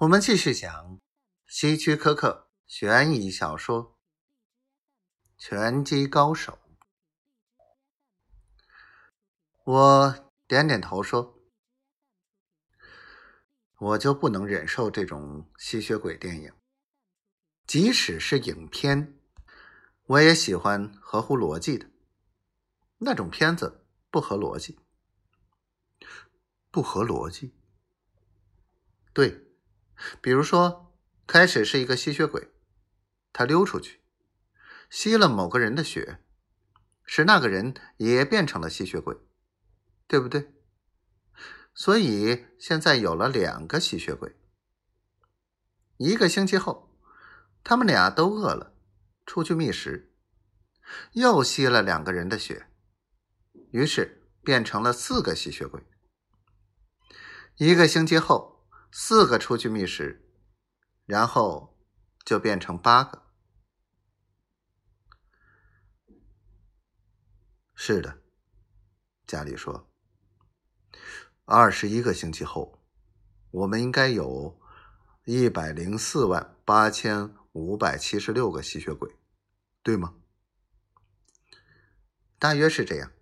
我们继续讲希区柯克悬疑小说《拳击高手》。我点点头说：“我就不能忍受这种吸血鬼电影，即使是影片，我也喜欢合乎逻辑的。那种片子不合逻辑，不合逻辑。对，比如说，开始是一个吸血鬼，他溜出去，吸了某个人的血，使那个人也变成了吸血鬼。”对不对？所以现在有了两个吸血鬼。一个星期后，他们俩都饿了，出去觅食，又吸了两个人的血，于是变成了四个吸血鬼。一个星期后，四个出去觅食，然后就变成八个。是的，家里说。二十一个星期后，我们应该有一百零四万八千五百七十六个吸血鬼，对吗？大约是这样。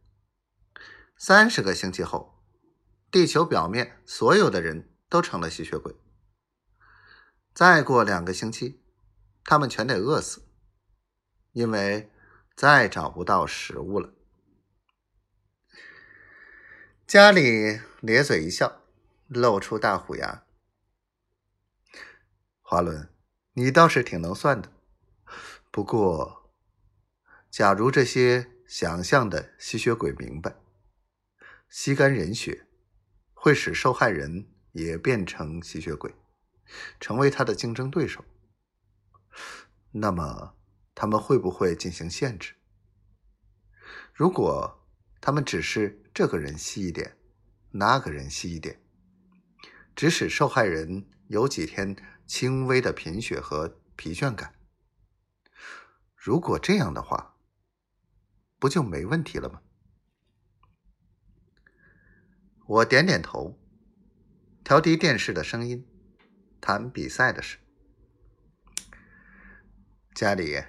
三十个星期后，地球表面所有的人都成了吸血鬼。再过两个星期，他们全得饿死，因为再找不到食物了。家里咧嘴一笑，露出大虎牙。华伦，你倒是挺能算的。不过，假如这些想象的吸血鬼明白，吸干人血会使受害人也变成吸血鬼，成为他的竞争对手，那么他们会不会进行限制？如果他们只是……这个人吸一点，那个人吸一点，只使受害人有几天轻微的贫血和疲倦感。如果这样的话，不就没问题了吗？我点点头，调低电视的声音，谈比赛的事。家里，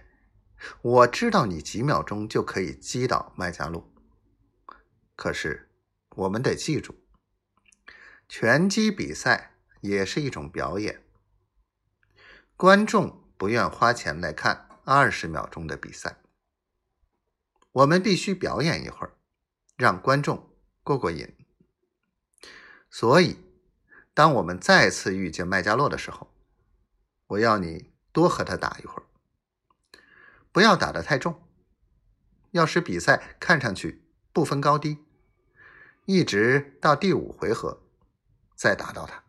我知道你几秒钟就可以击倒麦加洛。可是，我们得记住，拳击比赛也是一种表演。观众不愿花钱来看二十秒钟的比赛，我们必须表演一会儿，让观众过过瘾。所以，当我们再次遇见麦加洛的时候，我要你多和他打一会儿，不要打得太重，要使比赛看上去不分高低。一直到第五回合，再打到他。